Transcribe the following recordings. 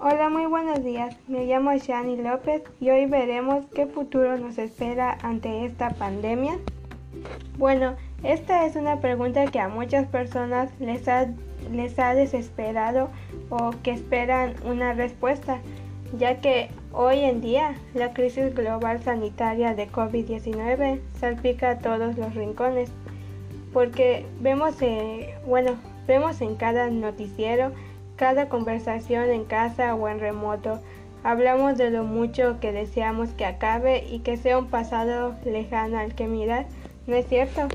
Hola, muy buenos días. Me llamo Shani López y hoy veremos qué futuro nos espera ante esta pandemia. Bueno, esta es una pregunta que a muchas personas les ha, les ha desesperado o que esperan una respuesta, ya que hoy en día la crisis global sanitaria de COVID-19 salpica a todos los rincones, porque vemos, eh, bueno, vemos en cada noticiero, cada conversación en casa o en remoto, hablamos de lo mucho que deseamos que acabe y que sea un pasado lejano al que mirar, ¿no es cierto?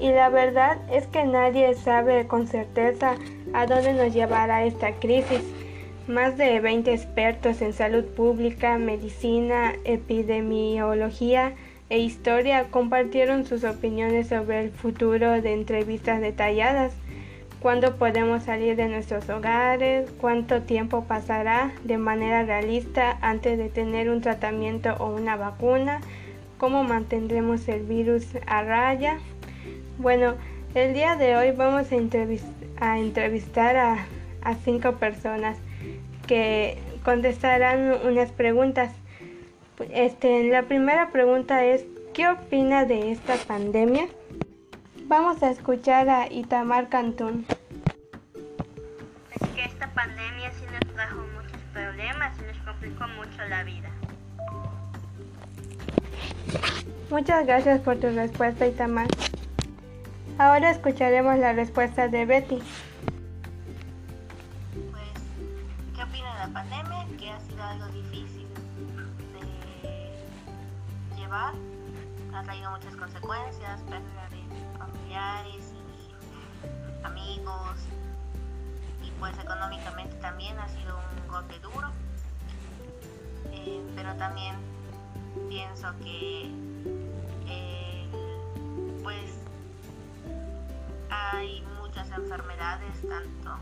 Y la verdad es que nadie sabe con certeza a dónde nos llevará esta crisis. Más de 20 expertos en salud pública, medicina, epidemiología e historia compartieron sus opiniones sobre el futuro de entrevistas detalladas. ¿Cuándo podemos salir de nuestros hogares? ¿Cuánto tiempo pasará de manera realista antes de tener un tratamiento o una vacuna? ¿Cómo mantendremos el virus a raya? Bueno, el día de hoy vamos a, entrevistar a, cinco personas que contestarán unas preguntas. Este, la primera pregunta es, ¿qué opina de esta pandemia? Vamos a escuchar a Itamar Cantún. Es que esta pandemia sí nos trajo muchos problemas y nos complicó mucho la vida. Muchas gracias por tu respuesta, Itamar. Ahora escucharemos la respuesta de Betty. Pues, ¿qué opina de la pandemia? Que ha sido algo difícil de llevar. Ha traído muchas consecuencias, pérdida de familiares y amigos. Y pues económicamente también ha sido un golpe duro. Eh, pero también pienso que eh, pues hay muchas enfermedades, tanto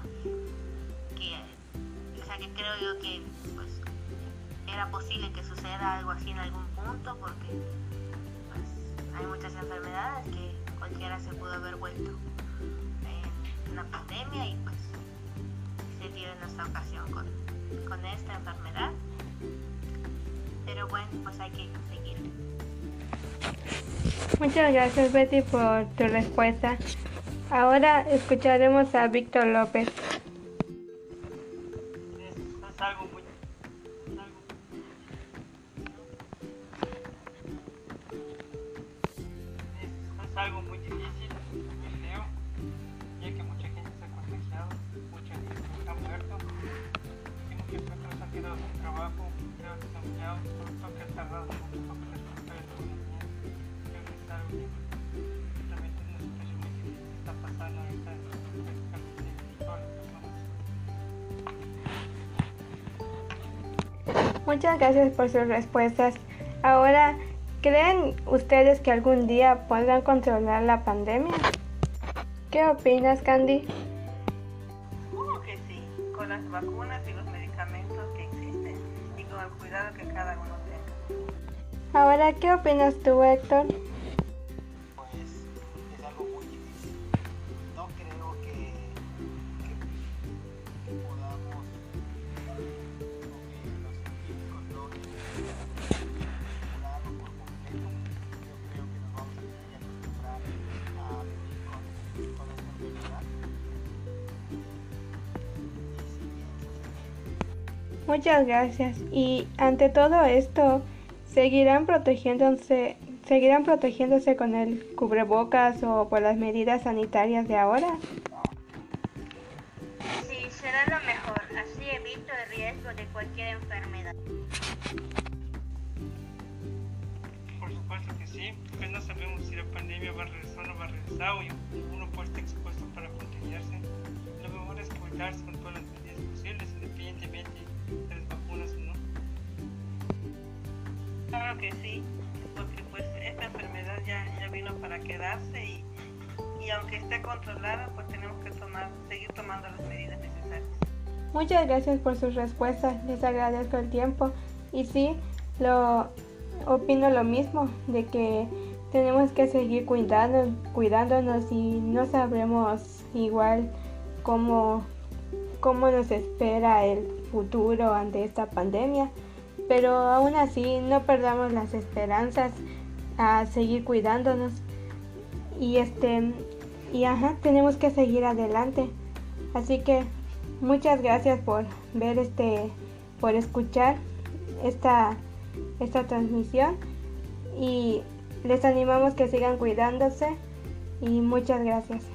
que, o sea, que creo yo que pues, era posible que suceda algo así en algún punto, porque pues, hay muchas enfermedades que cualquiera se pudo haber vuelto en una pandemia y pues se dio en esta ocasión con, con esta enfermedad. Pero bueno, pues hay que seguir. Muchas gracias Betty por tu respuesta. Ahora escucharemos a Víctor López. Es, algo muy, algo muy difícil, muy feo, ya que mucha gente se ha contagiado, mucha gente ha muerto y muchos otros han quedado sin trabajo, quedado desempleados, por que ha tardado mucho para que las cosas Creo que es algo Muchas gracias por sus respuestas. Ahora, ¿creen ustedes que algún día podrán controlar la pandemia? ¿Qué opinas, Candy? Supongo que sí, con las vacunas y los medicamentos que existen y con el cuidado que cada uno tenga. Ahora, ¿qué opinas tú, Héctor? Muchas gracias. Y ante todo esto, ¿seguirán protegiéndose, seguirán protegiéndose con el cubrebocas o por las medidas sanitarias de ahora? Sí, será lo mejor. Así evito el riesgo de cualquier enfermedad. Por supuesto que sí. Pues no sabemos si la pandemia va a regresar o no va a regresar o uno puede estar expuesto para protegerse. Lo mejor es cuidarse Claro que sí, porque pues esta enfermedad ya, ya vino para quedarse y, y aunque esté controlada, pues tenemos que tomar, seguir tomando las medidas necesarias. Muchas gracias por sus respuestas, les agradezco el tiempo y sí, lo opino lo mismo, de que tenemos que seguir cuidando, cuidándonos y no sabremos igual cómo cómo nos espera el futuro ante esta pandemia, pero aún así no perdamos las esperanzas a seguir cuidándonos y este y ajá, tenemos que seguir adelante. Así que muchas gracias por ver este por escuchar esta esta transmisión y les animamos que sigan cuidándose y muchas gracias.